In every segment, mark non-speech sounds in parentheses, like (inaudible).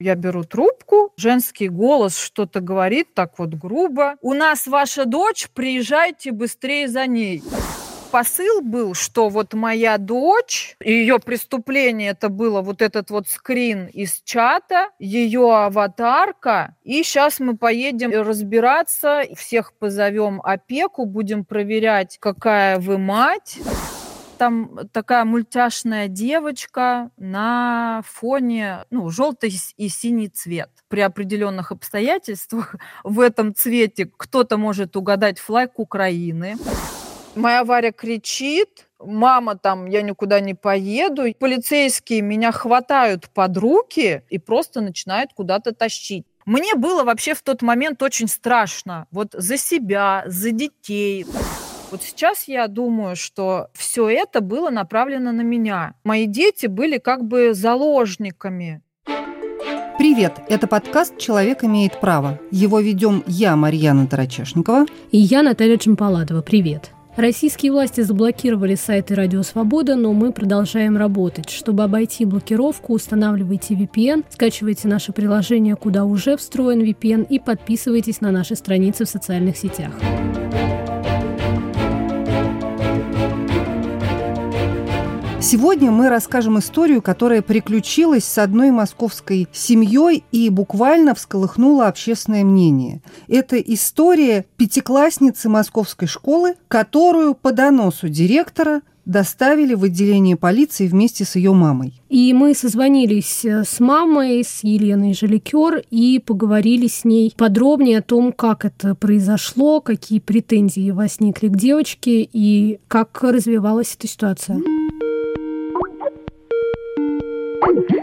Я беру трубку, женский голос что-то говорит, так вот грубо. «У нас ваша дочь, приезжайте быстрее за ней» посыл был, что вот моя дочь, ее преступление это было вот этот вот скрин из чата, ее аватарка, и сейчас мы поедем разбираться, всех позовем опеку, будем проверять, какая вы мать там такая мультяшная девочка на фоне, ну, желтый и синий цвет. При определенных обстоятельствах (laughs) в этом цвете кто-то может угадать флаг Украины. Моя Варя кричит, мама там, я никуда не поеду. Полицейские меня хватают под руки и просто начинают куда-то тащить. Мне было вообще в тот момент очень страшно. Вот за себя, за детей. Вот сейчас я думаю, что все это было направлено на меня. Мои дети были как бы заложниками. Привет! Это подкаст «Человек имеет право». Его ведем я, Марьяна Тарачешникова. И я, Наталья Чемпаладова. Привет! Российские власти заблокировали сайты Радио Свобода, но мы продолжаем работать. Чтобы обойти блокировку, устанавливайте VPN, скачивайте наше приложение, куда уже встроен VPN, и подписывайтесь на наши страницы в социальных сетях. Сегодня мы расскажем историю, которая приключилась с одной московской семьей и буквально всколыхнула общественное мнение. Это история пятиклассницы московской школы, которую по доносу директора доставили в отделение полиции вместе с ее мамой. И мы созвонились э, с мамой, с Еленой Желикер, и поговорили с ней подробнее о том, как это произошло, какие претензии возникли к девочке и как развивалась эта ситуация.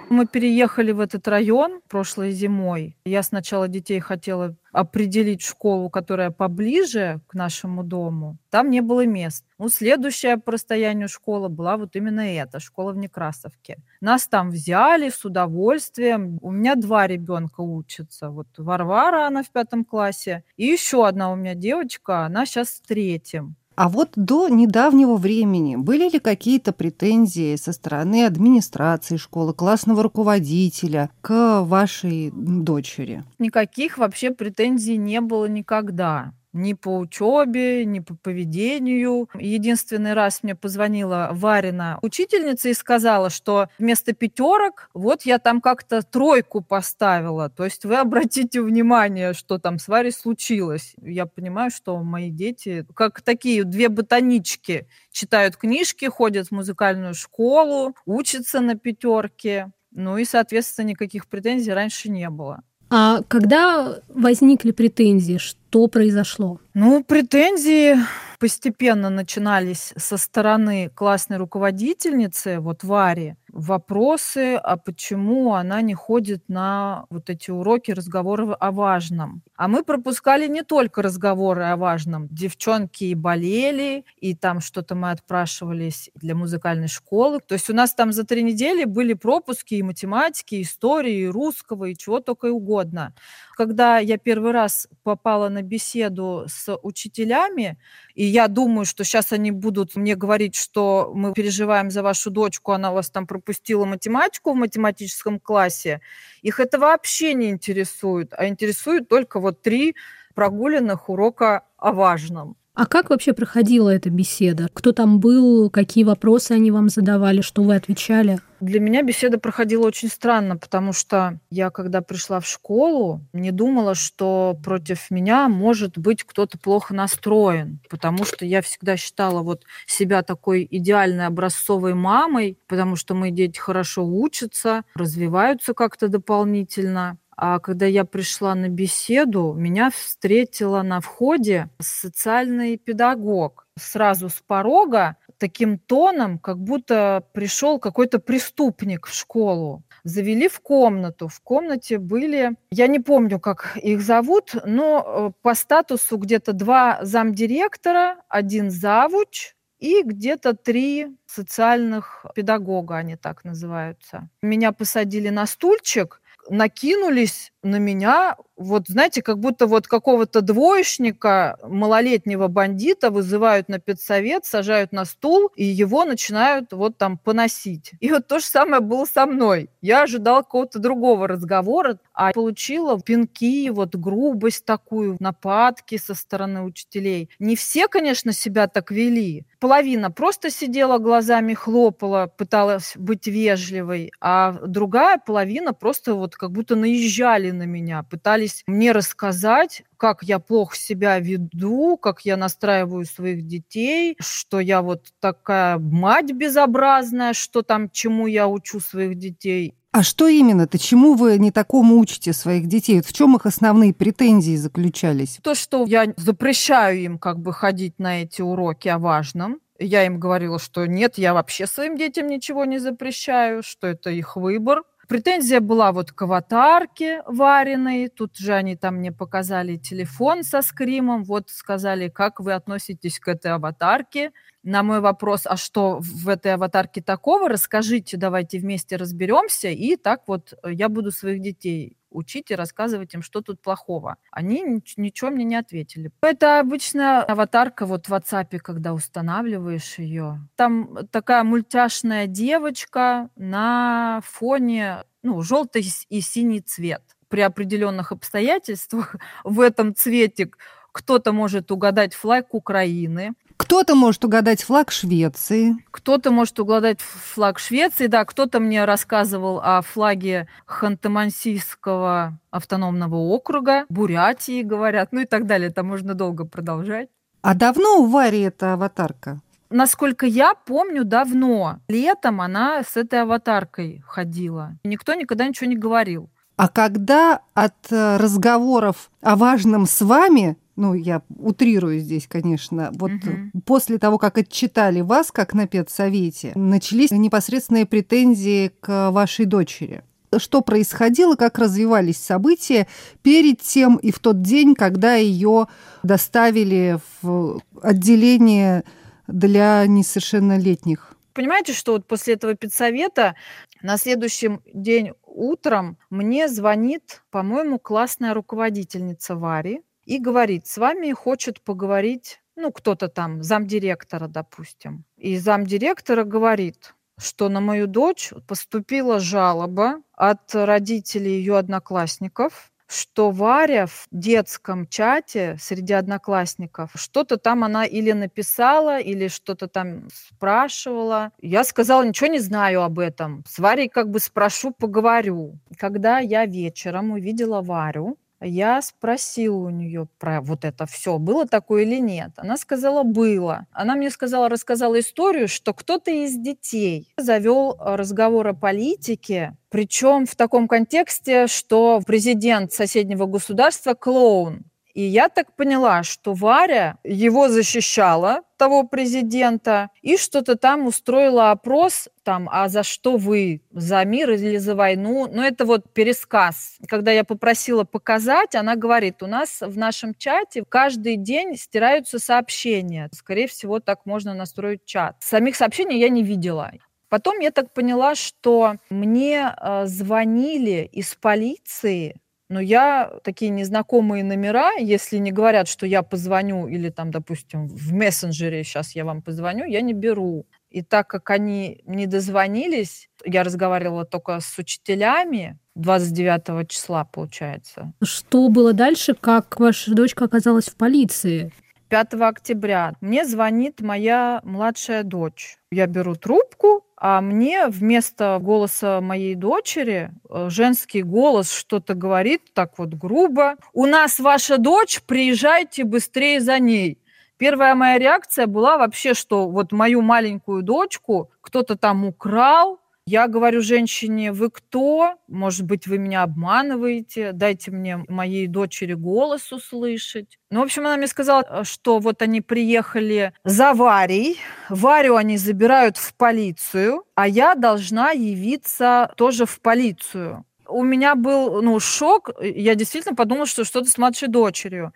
Мы переехали в этот район прошлой зимой. Я сначала детей хотела определить школу, которая поближе к нашему дому. Там не было мест. Ну, следующая по расстоянию школа была вот именно эта, школа в Некрасовке. Нас там взяли с удовольствием. У меня два ребенка учатся. Вот Варвара, она в пятом классе. И еще одна у меня девочка, она сейчас в третьем. А вот до недавнего времени были ли какие-то претензии со стороны администрации школы, классного руководителя к вашей дочери? Никаких вообще претензий не было никогда ни по учебе, ни по поведению. Единственный раз мне позвонила Варина учительница и сказала, что вместо пятерок вот я там как-то тройку поставила. То есть вы (laughs) обратите внимание, что там с Варей случилось. Я понимаю, что мои дети, как такие две ботанички, читают книжки, ходят в музыкальную школу, учатся на пятерке. Ну и, соответственно, никаких претензий раньше не было. А когда возникли претензии, что произошло? Ну, претензии постепенно начинались со стороны классной руководительницы, вот Вари, вопросы, а почему она не ходит на вот эти уроки разговоры о важном. А мы пропускали не только разговоры о важном. Девчонки и болели, и там что-то мы отпрашивались для музыкальной школы. То есть у нас там за три недели были пропуски и математики, и истории, и русского, и чего только и угодно. Когда я первый раз попала на беседу с учителями, и я думаю, что сейчас они будут мне говорить, что мы переживаем за вашу дочку, она у вас там пропустила математику в математическом классе, их это вообще не интересует, а интересует только вот три прогуленных урока о важном. А как вообще проходила эта беседа? Кто там был, какие вопросы они вам задавали, что вы отвечали? Для меня беседа проходила очень странно, потому что я, когда пришла в школу, не думала, что против меня может быть кто-то плохо настроен, потому что я всегда считала вот себя такой идеальной образцовой мамой, потому что мои дети хорошо учатся, развиваются как-то дополнительно. А когда я пришла на беседу, меня встретила на входе социальный педагог. Сразу с порога таким тоном, как будто пришел какой-то преступник в школу. Завели в комнату. В комнате были, я не помню, как их зовут, но э, по статусу где-то два замдиректора, один завуч, и где-то три социальных педагога, они так называются. Меня посадили на стульчик, накинулись на меня вот, знаете, как будто вот какого-то двоечника, малолетнего бандита вызывают на педсовет, сажают на стул, и его начинают вот там поносить. И вот то же самое было со мной. Я ожидала какого-то другого разговора, а получила пинки, вот грубость такую, нападки со стороны учителей. Не все, конечно, себя так вели. Половина просто сидела глазами, хлопала, пыталась быть вежливой, а другая половина просто вот как будто наезжали на меня, пытались мне рассказать, как я плохо себя веду, как я настраиваю своих детей, что я вот такая мать безобразная, что там, чему я учу своих детей. А что именно-то? Чему вы не такому учите своих детей? В чем их основные претензии заключались? То, что я запрещаю им как бы ходить на эти уроки о важном. Я им говорила, что нет, я вообще своим детям ничего не запрещаю, что это их выбор. Претензия была вот к аватарке вареной. Тут же они там мне показали телефон со скримом. Вот сказали, как вы относитесь к этой аватарке. На мой вопрос, а что в этой аватарке такого, расскажите, давайте вместе разберемся. И так вот я буду своих детей учить и рассказывать им, что тут плохого. Они ничего мне не ответили. Это обычная аватарка вот в WhatsApp, когда устанавливаешь ее. Там такая мультяшная девочка на фоне, ну, желтый и синий цвет. При определенных обстоятельствах (laughs) в этом цвете кто-то может угадать флаг Украины, кто-то может угадать флаг Швеции. Кто-то может угадать флаг Швеции, да. Кто-то мне рассказывал о флаге Ханты-Мансийского автономного округа, Бурятии, говорят, ну и так далее. Это можно долго продолжать. А давно у Вари эта аватарка? Насколько я помню, давно. Летом она с этой аватаркой ходила. Никто никогда ничего не говорил. А когда от э, разговоров о важном с вами ну, я утрирую здесь, конечно, вот угу. после того, как отчитали вас, как на педсовете, начались непосредственные претензии к вашей дочери. Что происходило, как развивались события перед тем и в тот день, когда ее доставили в отделение для несовершеннолетних? Понимаете, что вот после этого педсовета на следующий день утром мне звонит, по-моему, классная руководительница Вари, и говорит, с вами хочет поговорить, ну, кто-то там, замдиректора, допустим. И замдиректора говорит, что на мою дочь поступила жалоба от родителей ее одноклассников, что Варя в детском чате среди одноклассников что-то там она или написала, или что-то там спрашивала. Я сказала, ничего не знаю об этом. С Варей как бы спрошу, поговорю. Когда я вечером увидела Варю, я спросила у нее про вот это все, было такое или нет. Она сказала, было. Она мне сказала, рассказала историю, что кто-то из детей завел разговор о политике, причем в таком контексте, что президент соседнего государства клоун. И я так поняла, что Варя его защищала, того президента, и что-то там устроила опрос, там, а за что вы, за мир или за войну? Ну, это вот пересказ. Когда я попросила показать, она говорит, у нас в нашем чате каждый день стираются сообщения. Скорее всего, так можно настроить чат. Самих сообщений я не видела. Потом я так поняла, что мне э, звонили из полиции, но я такие незнакомые номера, если не говорят, что я позвоню или там, допустим, в мессенджере сейчас я вам позвоню, я не беру. И так как они не дозвонились, я разговаривала только с учителями 29 числа, получается. Что было дальше, как ваша дочка оказалась в полиции? 5 октября мне звонит моя младшая дочь. Я беру трубку, а мне вместо голоса моей дочери э, женский голос что-то говорит так вот грубо. «У нас ваша дочь, приезжайте быстрее за ней». Первая моя реакция была вообще, что вот мою маленькую дочку кто-то там украл, я говорю женщине, вы кто? Может быть, вы меня обманываете? Дайте мне моей дочери голос услышать. Ну, в общем, она мне сказала, э, что вот они приехали за Варей. Варю они забирают в полицию, а я должна явиться тоже в полицию у меня был ну, шок. Я действительно подумала, что что-то с младшей дочерью.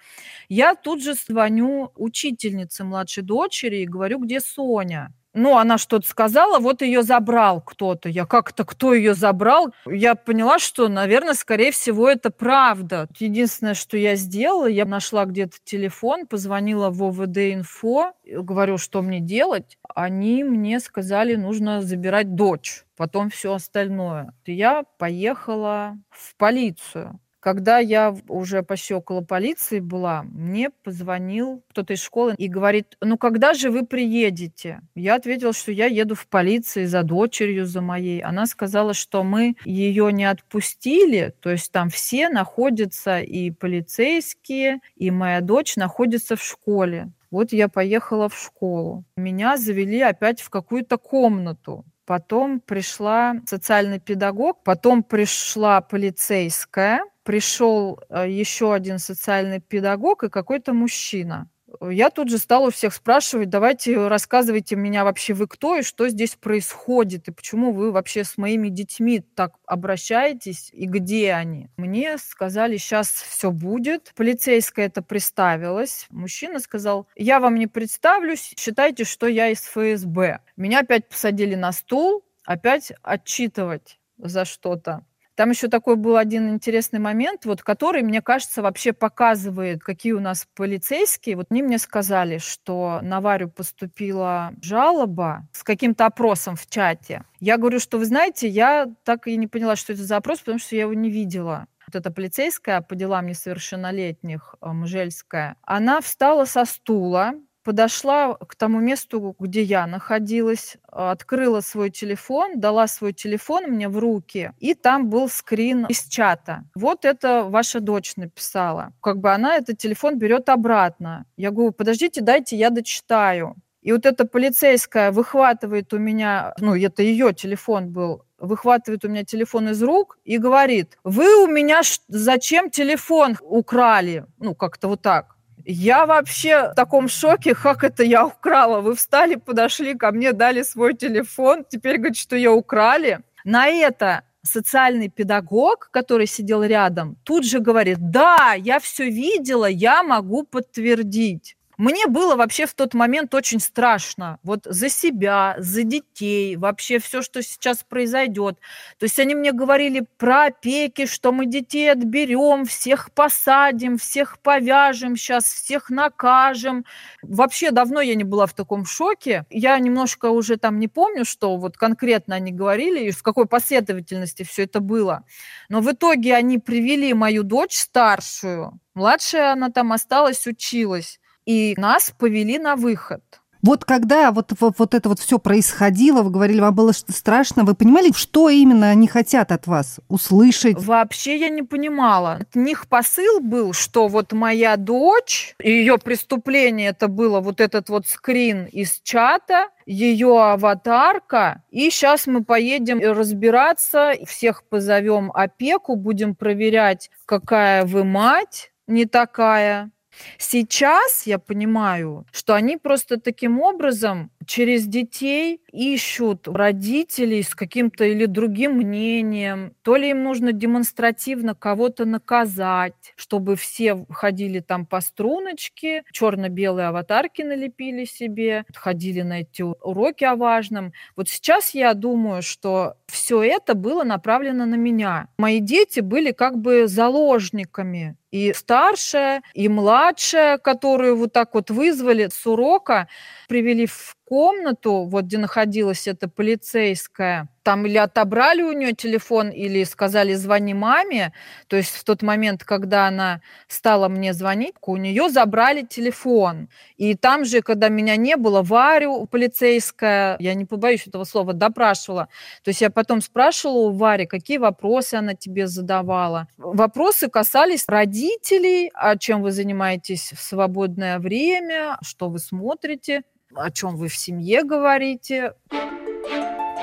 Я тут же звоню учительнице младшей дочери и говорю, где Соня. Ну, она что-то сказала, вот ее забрал кто-то. Я как-то, кто ее забрал? Я поняла, что, наверное, скорее всего, это правда. Единственное, что я сделала, я нашла где-то телефон, позвонила в ОВД-инфо, говорю, что мне делать. Они мне сказали, нужно забирать дочь, потом все остальное. Я поехала в полицию. Когда я уже почти около полиции была, мне позвонил кто-то из школы и говорит, ну когда же вы приедете? Я ответила, что я еду в полиции за дочерью, за моей. Она сказала, что мы ее не отпустили, то есть там все находятся, и полицейские, и моя дочь находится в школе. Вот я поехала в школу. Меня завели опять в какую-то комнату. Потом пришла социальный педагог, потом пришла полицейская, пришел э, еще один социальный педагог и какой-то мужчина. Я тут же стала у всех спрашивать, давайте рассказывайте меня вообще вы кто и что здесь происходит, и почему вы вообще с моими детьми так обращаетесь, и где они. Мне сказали, сейчас все будет. Полицейская это представилась. Мужчина сказал, я вам не представлюсь, считайте, что я из ФСБ. Меня опять посадили на стул, опять отчитывать за что-то. Там еще такой был один интересный момент, вот, который, мне кажется, вообще показывает, какие у нас полицейские. Вот они мне сказали, что на Варю поступила жалоба с каким-то опросом в чате. Я говорю, что вы знаете, я так и не поняла, что это за опрос, потому что я его не видела вот эта полицейская по делам несовершеннолетних, э, Мжельская, она встала со стула, подошла к тому месту, где я находилась, открыла свой телефон, дала свой телефон мне в руки, и там был скрин из чата. Вот это ваша дочь написала. Как бы она этот телефон берет обратно. Я говорю, подождите, дайте я дочитаю. И вот эта полицейская выхватывает у меня, ну, это ее телефон был, выхватывает у меня телефон из рук и говорит, вы у меня зачем телефон украли? Ну, как-то вот так. Я вообще в таком шоке, как это я украла. Вы встали, подошли ко мне, дали свой телефон, теперь говорит, что я украли. На это социальный педагог, который сидел рядом, тут же говорит, да, я все видела, я могу подтвердить. Мне было вообще в тот момент очень страшно. Вот за себя, за детей, вообще все, что сейчас произойдет. То есть они мне говорили про опеки, что мы детей отберем, всех посадим, всех повяжем сейчас, всех накажем. Вообще давно я не была в таком шоке. Я немножко уже там не помню, что вот конкретно они говорили и в какой последовательности все это было. Но в итоге они привели мою дочь старшую. Младшая она там осталась, училась и нас повели на выход. Вот когда вот, вот, вот это вот все происходило, вы говорили, вам было страшно, вы понимали, что именно они хотят от вас услышать? Вообще я не понимала. От них посыл был, что вот моя дочь, ее преступление это было вот этот вот скрин из чата, ее аватарка, и сейчас мы поедем разбираться, всех позовем опеку, будем проверять, какая вы мать, не такая, Сейчас я понимаю, что они просто таким образом через детей ищут родителей с каким-то или другим мнением, то ли им нужно демонстративно кого-то наказать, чтобы все ходили там по струночке, черно-белые аватарки налепили себе, ходили на эти уроки о важном. Вот сейчас я думаю, что все это было направлено на меня. Мои дети были как бы заложниками и старшая, и младшая, которую вот так вот вызвали с урока, привели в комнату, вот где находилась эта полицейская, там или отобрали у нее телефон, или сказали «звони маме». То есть в тот момент, когда она стала мне звонить, у нее забрали телефон. И там же, когда меня не было, Варю полицейская, я не побоюсь этого слова, допрашивала. То есть я потом спрашивала у Вари, какие вопросы она тебе задавала. Вопросы касались родителей, о чем вы занимаетесь в свободное время, что вы смотрите о чем вы в семье говорите.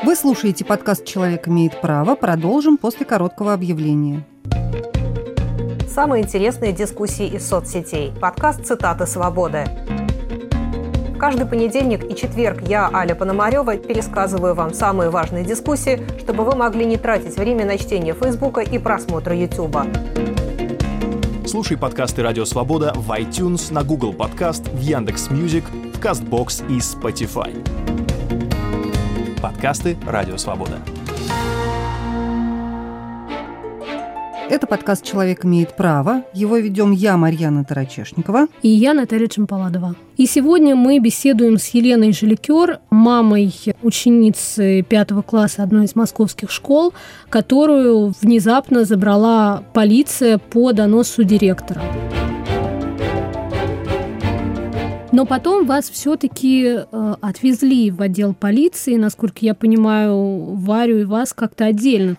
Вы слушаете подкаст «Человек имеет право». Продолжим после короткого объявления. Самые интересные дискуссии из соцсетей. Подкаст «Цитаты свободы». Каждый понедельник и четверг я, Аля Пономарева, пересказываю вам самые важные дискуссии, чтобы вы могли не тратить время на чтение Фейсбука и просмотра Ютуба. Слушай подкасты «Радио Свобода» в iTunes, на Google Podcast, в Яндекс.Мьюзик, в Castbox и Spotify. Подкасты «Радио Свобода». Это подкаст «Человек имеет право». Его ведем я, Марьяна Тарачешникова. И я, Наталья Чемпаладова. И сегодня мы беседуем с Еленой Жиликер, мамой ученицы пятого класса одной из московских школ, которую внезапно забрала полиция по доносу директора. Но потом вас все-таки э, отвезли в отдел полиции, насколько я понимаю, Варю и вас как-то отдельно.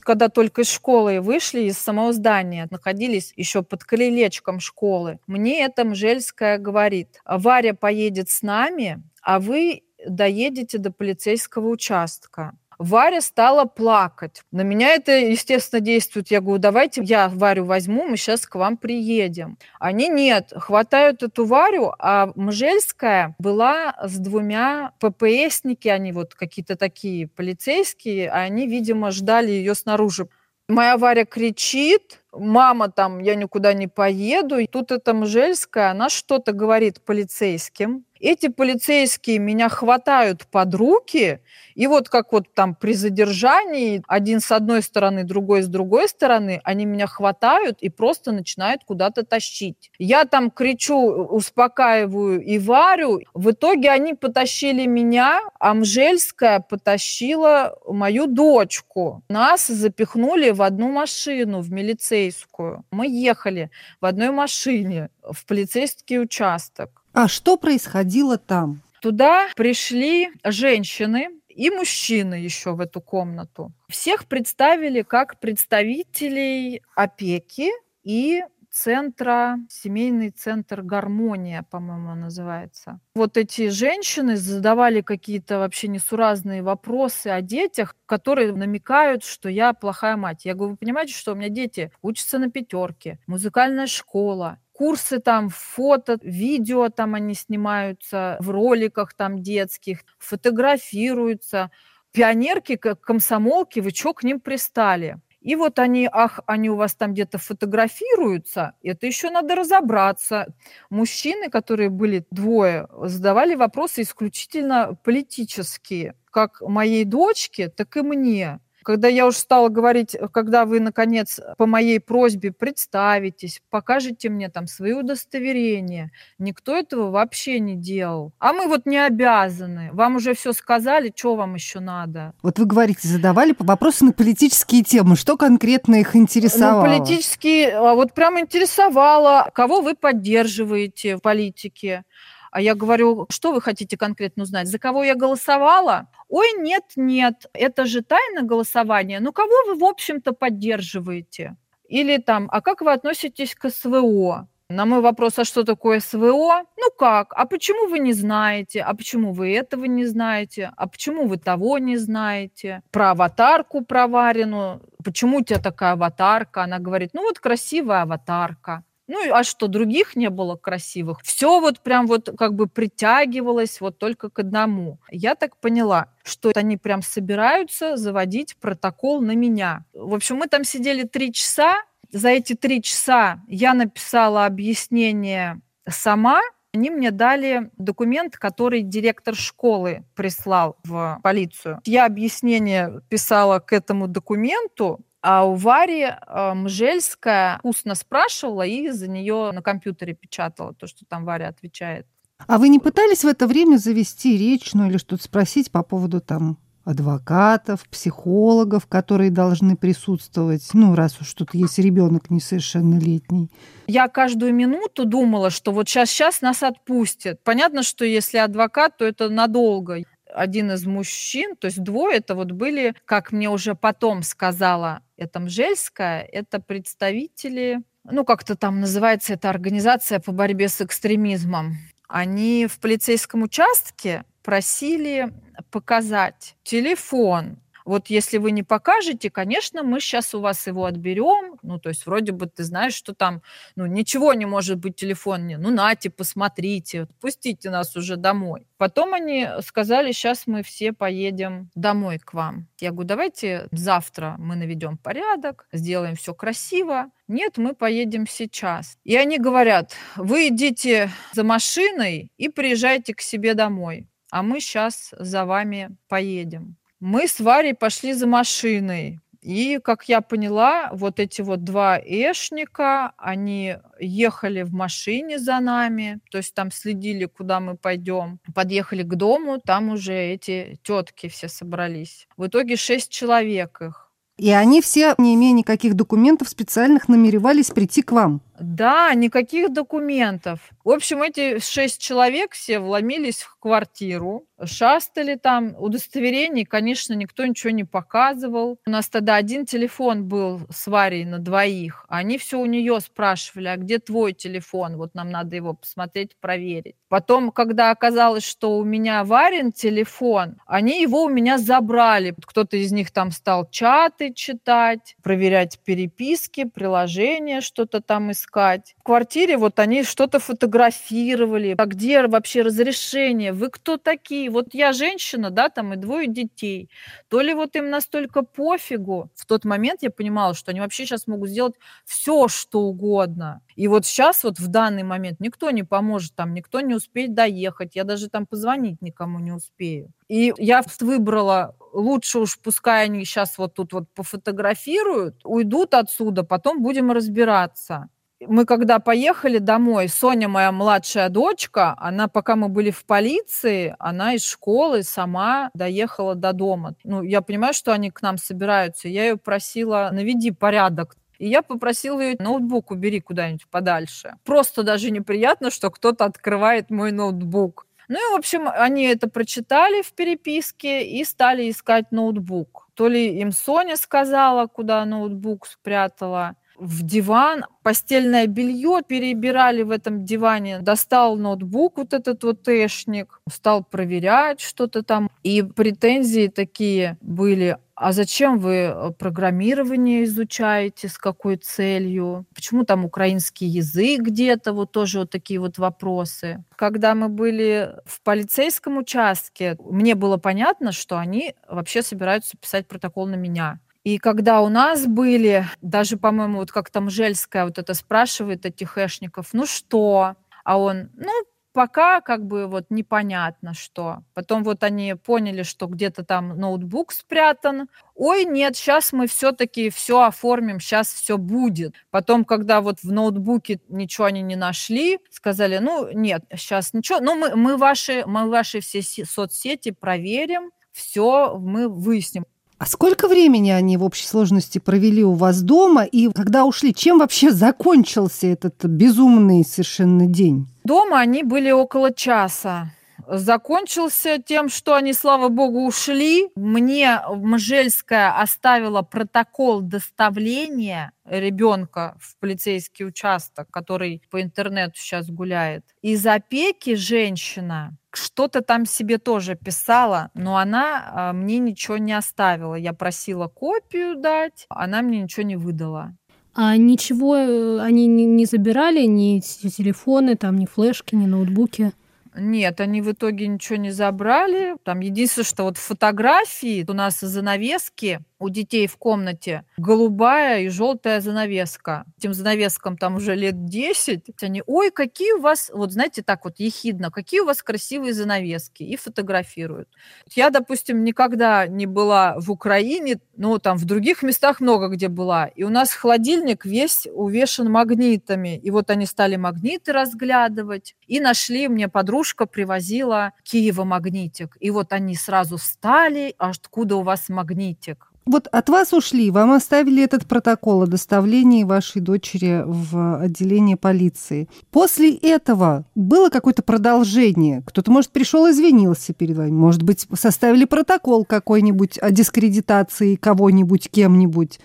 Когда только из школы вышли, из самого здания, находились еще под крылечком школы, мне эта Мжельская говорит, Варя поедет с нами, а вы доедете до полицейского участка. Варя стала плакать. На меня это, естественно, действует. Я говорю, давайте я Варю возьму, мы сейчас к вам приедем. Они нет, хватают эту Варю, а Мжельская была с двумя ППСники, они вот какие-то такие полицейские, а они, видимо, ждали ее снаружи. Моя Варя кричит, мама там, я никуда не поеду. И тут эта Мжельская, она что-то говорит полицейским. Эти полицейские меня хватают под руки и вот как вот там при задержании, один с одной стороны, другой с другой стороны, они меня хватают и просто начинают куда-то тащить. Я там кричу, успокаиваю и варю. В итоге они потащили меня, а Мжельская потащила мою дочку. Нас запихнули в одну машину, в милицейскую. Мы ехали в одной машине в полицейский участок. А что происходило там? Туда пришли женщины, и мужчины еще в эту комнату. Всех представили как представителей опеки и центра, семейный центр «Гармония», по-моему, называется. Вот эти женщины задавали какие-то вообще несуразные вопросы о детях, которые намекают, что я плохая мать. Я говорю, вы понимаете, что у меня дети учатся на пятерке, музыкальная школа, курсы там, фото, видео там они снимаются, в роликах там детских, фотографируются. Пионерки, комсомолки, вы что к ним пристали? И вот они, ах, они у вас там где-то фотографируются, это еще надо разобраться. Мужчины, которые были двое, задавали вопросы исключительно политические, как моей дочке, так и мне. Когда я уже стала говорить, когда вы, наконец, по моей просьбе представитесь, покажете мне там свои удостоверения, никто этого вообще не делал. А мы вот не обязаны. Вам уже все сказали, что вам еще надо? Вот вы говорите, задавали вопросы на политические темы. Что конкретно их интересовало? Ну, политические, а вот прям интересовало, кого вы поддерживаете в политике. А я говорю, что вы хотите конкретно узнать? За кого я голосовала? Ой, нет, нет, это же тайна голосования. Ну, кого вы, в общем-то, поддерживаете? Или там, а как вы относитесь к СВО? На мой вопрос, а что такое СВО? Ну как? А почему вы не знаете? А почему вы этого не знаете? А почему вы того не знаете? Про аватарку про Варину. Почему у тебя такая аватарка? Она говорит, ну вот красивая аватарка. Ну, а что, других не было красивых? Все вот прям вот как бы притягивалось вот только к одному. Я так поняла, что они прям собираются заводить протокол на меня. В общем, мы там сидели три часа. За эти три часа я написала объяснение сама, они мне дали документ, который директор школы прислал в полицию. Я объяснение писала к этому документу, а у Вари э, Мжельская устно спрашивала и за нее на компьютере печатала то, что там Варя отвечает. А вы не пытались в это время завести речь, ну или что-то спросить по поводу там адвокатов, психологов, которые должны присутствовать, ну, раз уж тут есть ребенок несовершеннолетний. Я каждую минуту думала, что вот сейчас, сейчас нас отпустят. Понятно, что если адвокат, то это надолго один из мужчин, то есть двое, это вот были, как мне уже потом сказала эта Мжельская, это представители, ну как-то там называется эта организация по борьбе с экстремизмом. Они в полицейском участке просили показать телефон вот если вы не покажете, конечно, мы сейчас у вас его отберем. Ну, то есть вроде бы ты знаешь, что там, ну, ничего не может быть телефон. Не. Ну, нате, посмотрите, пустите нас уже домой. Потом они сказали, сейчас мы все поедем домой к вам. Я говорю, давайте завтра мы наведем порядок, сделаем все красиво. Нет, мы поедем сейчас. И они говорят, вы идите за машиной и приезжайте к себе домой. а мы сейчас за вами поедем. Мы с Варей пошли за машиной. И, как я поняла, вот эти вот два эшника, они ехали в машине за нами, то есть там следили, куда мы пойдем. Подъехали к дому, там уже эти тетки все собрались. В итоге шесть человек их. И они все, не имея никаких документов специальных, намеревались прийти к вам. Да, никаких документов. В общем, эти шесть человек все вломились в квартиру, шастали там. Удостоверений, конечно, никто ничего не показывал. У нас тогда один телефон был с Варей на двоих. Они все у нее спрашивали, а где твой телефон? Вот нам надо его посмотреть, проверить. Потом, когда оказалось, что у меня Варин телефон, они его у меня забрали. Кто-то из них там стал чаты читать, проверять переписки, приложения, что-то там искать искать. В квартире вот они что-то фотографировали. А где вообще разрешение? Вы кто такие? Вот я женщина, да, там и двое детей. То ли вот им настолько пофигу. В тот момент я понимала, что они вообще сейчас могут сделать все, что угодно. И вот сейчас вот в данный момент никто не поможет, там никто не успеет доехать, я даже там позвонить никому не успею. И я выбрала лучше уж пускай они сейчас вот тут вот пофотографируют, уйдут отсюда, потом будем разбираться мы когда поехали домой, Соня, моя младшая дочка, она, пока мы были в полиции, она из школы сама доехала до дома. Ну, я понимаю, что они к нам собираются. Я ее просила, наведи порядок. И я попросила ее, ноутбук убери куда-нибудь подальше. Просто даже неприятно, что кто-то открывает мой ноутбук. Ну и, в общем, они это прочитали в переписке и стали искать ноутбук. То ли им Соня сказала, куда ноутбук спрятала, в диван, постельное белье перебирали в этом диване, достал ноутбук вот этот вот эшник, стал проверять что-то там, и претензии такие были, а зачем вы э, программирование изучаете, с какой целью? Почему там украинский язык где-то? Вот тоже вот такие вот вопросы. Когда мы были в полицейском участке, мне было понятно, что они вообще собираются писать протокол на меня. И когда у нас были, даже, по-моему, вот как там Жельская вот это спрашивает этих хэшников, ну что? А он, ну, пока как бы вот непонятно что. Потом вот они поняли, что где-то там ноутбук спрятан. Ой, нет, сейчас мы все-таки все оформим, сейчас все будет. Потом, когда вот в ноутбуке ничего они не нашли, сказали, ну нет, сейчас ничего, ну мы, мы, ваши, мы ваши все соцсети проверим, все мы выясним. А сколько времени они в общей сложности провели у вас дома? И когда ушли, чем вообще закончился этот безумный совершенно день? Дома они были около часа. Закончился тем, что они, слава богу, ушли. Мне Мжельская оставила протокол доставления ребенка в полицейский участок, который по интернету сейчас гуляет. Из опеки женщина что-то там себе тоже писала, но она а, мне ничего не оставила. Я просила копию дать, она мне ничего не выдала. А ничего э, они не забирали, ни телефоны, там, ни флешки, ни ноутбуки? Нет, они в итоге ничего не забрали. Там единственное, что вот фотографии у нас занавески у детей в комнате голубая и желтая занавеска. Этим занавескам там уже лет 10. Они, ой, какие у вас, вот знаете, так вот ехидно, какие у вас красивые занавески. И фотографируют. Я, допустим, никогда не была в Украине, ну, там в других местах много где была. И у нас холодильник весь увешан магнитами. И вот они стали магниты разглядывать. И нашли, мне подружка привозила Киева магнитик. И вот они сразу встали, а откуда у вас магнитик? Вот от вас ушли, вам оставили этот протокол о доставлении вашей дочери в отделение полиции. После этого было какое-то продолжение? Кто-то, может, пришел извинился перед вами? Может быть, составили протокол какой-нибудь о дискредитации кого-нибудь, кем-нибудь?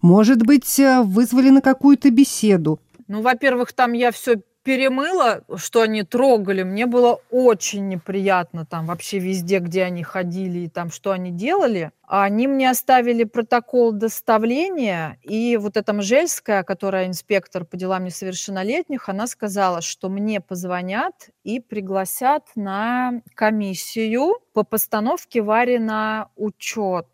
Может быть, э, вызвали на какую-то беседу? Ну, во-первых, там я все перемыла, что они трогали, мне было очень неприятно там вообще везде, где они ходили и там что они делали. А они мне оставили протокол доставления, и вот эта Мжельская, которая инспектор по делам несовершеннолетних, она сказала, что мне позвонят и пригласят на комиссию по постановке Вари на учет.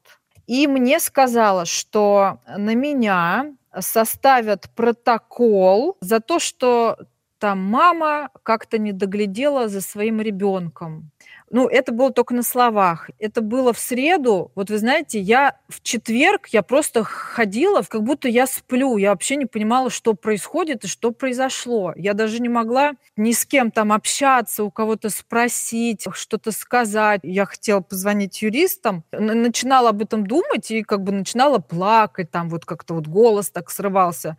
И мне сказала, что на меня составят протокол за то, что там мама как-то не доглядела за своим ребенком. ну, это было только на словах. Это было в среду. Вот вы знаете, я в четверг, я просто ходила, как будто я сплю. Я вообще не понимала, что происходит и что произошло. Я даже не могла ни с кем там общаться, у кого-то спросить, что-то сказать. Я хотела позвонить юристам, начинала об этом думать и как бы начинала плакать, там вот как-то вот голос так срывался.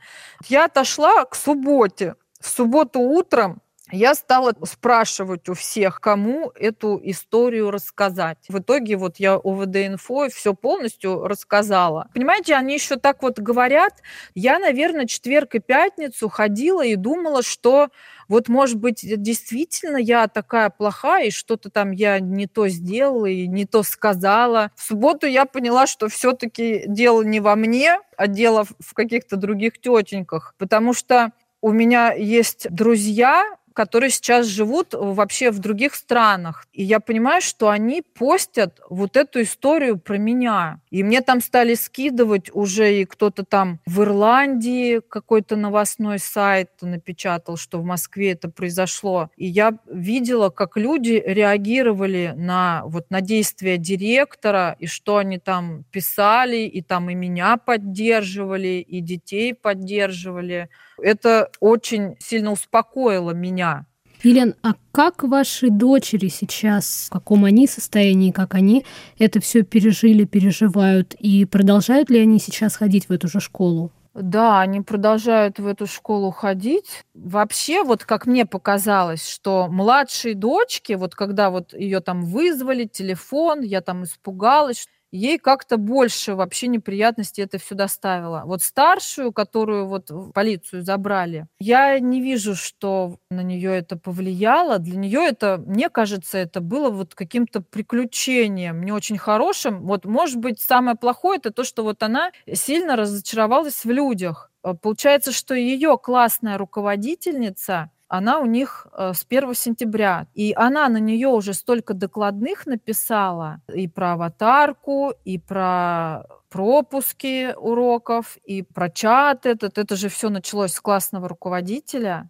Я отошла к субботе. В субботу утром я стала спрашивать у всех, кому эту историю рассказать. В итоге вот я УВД-инфо все полностью рассказала. Понимаете, они еще так вот говорят. Я, наверное, четверг и пятницу ходила и думала, что вот, может быть, действительно я такая плохая, и что-то там я не то сделала и не то сказала. В субботу я поняла, что все-таки дело не во мне, а дело в каких-то других тетеньках, потому что у меня есть друзья, которые сейчас живут вообще в других странах. И я понимаю, что они постят вот эту историю про меня. И мне там стали скидывать уже и кто-то там в Ирландии какой-то новостной сайт напечатал, что в Москве это произошло. И я видела, как люди реагировали на, вот, на действия директора, и что они там писали, и там и меня поддерживали, и детей поддерживали. Это очень сильно успокоило меня. Елен, а как ваши дочери сейчас, в каком они состоянии, как они это все пережили, переживают, и продолжают ли они сейчас ходить в эту же школу? Да, они продолжают в эту школу ходить. Вообще, вот как мне показалось, что младшей дочке, вот когда вот ее там вызвали, телефон, я там испугалась, ей как-то больше вообще неприятностей это все доставило. Вот старшую, которую вот в полицию забрали, я не вижу, что на нее это повлияло. Для нее это, мне кажется, это было вот каким-то приключением, не очень хорошим. Вот, может быть, самое плохое это то, что вот она сильно разочаровалась в людях. Э, получается, что ее классная руководительница она у них э, с 1 сентября. И она на нее уже столько докладных написала и про аватарку, и про пропуски уроков, и про чат этот. Это же все началось с классного руководителя.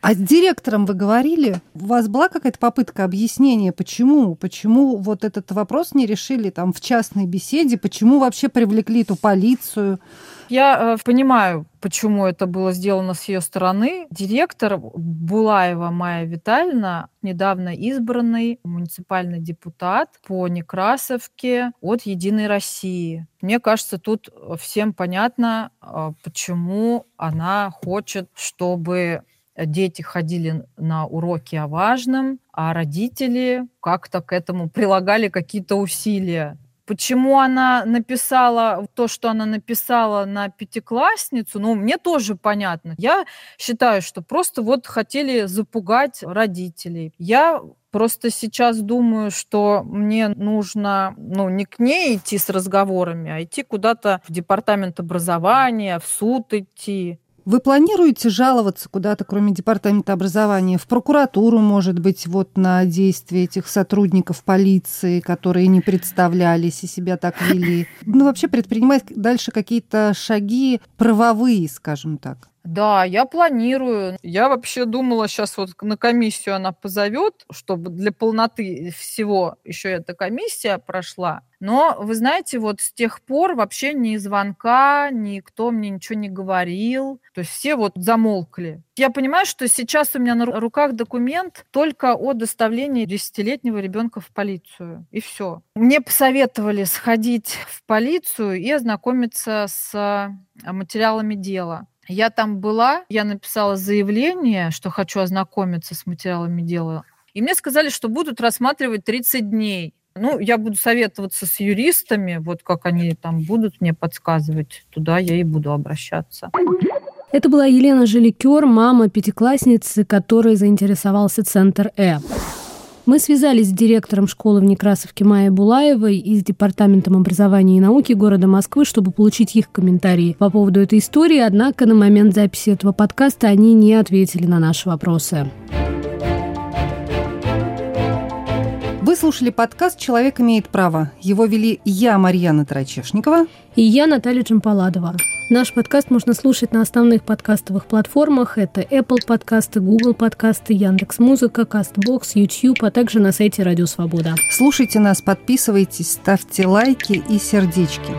А с директором вы говорили? У вас была какая-то попытка объяснения, почему? Почему вот этот вопрос не решили там в частной беседе? Почему вообще привлекли эту полицию? Я э, понимаю, почему это было сделано с ее стороны. Директор Булаева Майя Витальевна, недавно избранный муниципальный депутат по Некрасовке от «Единой России». Мне кажется, тут всем понятно, э, почему она хочет, чтобы дети ходили на уроки о важном, а родители как-то к этому прилагали какие-то усилия. Почему она написала то, что она написала на пятиклассницу, ну, мне тоже понятно. Я считаю, что просто вот хотели запугать родителей. Я Просто сейчас думаю, что мне нужно ну, не к ней идти с разговорами, а идти куда-то в департамент образования, в суд идти. Вы планируете жаловаться куда-то, кроме департамента образования, в прокуратуру, может быть, вот на действия этих сотрудников полиции, которые не представлялись и себя так вели? Ну, вообще предпринимать дальше какие-то шаги правовые, скажем так. Да, я планирую. Я вообще думала, сейчас вот на комиссию она позовет, чтобы для полноты всего еще эта комиссия прошла. Но, вы знаете, вот с тех пор вообще ни звонка, никто мне ничего не говорил. То есть все вот замолкли. Я понимаю, что сейчас у меня на руках документ только о доставлении десятилетнего ребенка в полицию. И все. Мне посоветовали сходить в полицию и ознакомиться с материалами дела. Я там была, я написала заявление, что хочу ознакомиться с материалами дела. И мне сказали, что будут рассматривать 30 дней. Ну, я буду советоваться с юристами, вот как они там будут мне подсказывать, туда я и буду обращаться. Это была Елена Жиликер, мама пятиклассницы, которой заинтересовался Центр Э. Мы связались с директором школы в Некрасовке Майей Булаевой и с Департаментом образования и науки города Москвы, чтобы получить их комментарии по поводу этой истории, однако на момент записи этого подкаста они не ответили на наши вопросы. Вы слушали подкаст «Человек имеет право». Его вели я, Марьяна Трачешникова. И я, Наталья Джампаладова. Наш подкаст можно слушать на основных подкастовых платформах. Это Apple подкасты, Google подкасты, Яндекс Музыка, Castbox, YouTube, а также на сайте Радио Свобода. Слушайте нас, подписывайтесь, ставьте лайки и сердечки.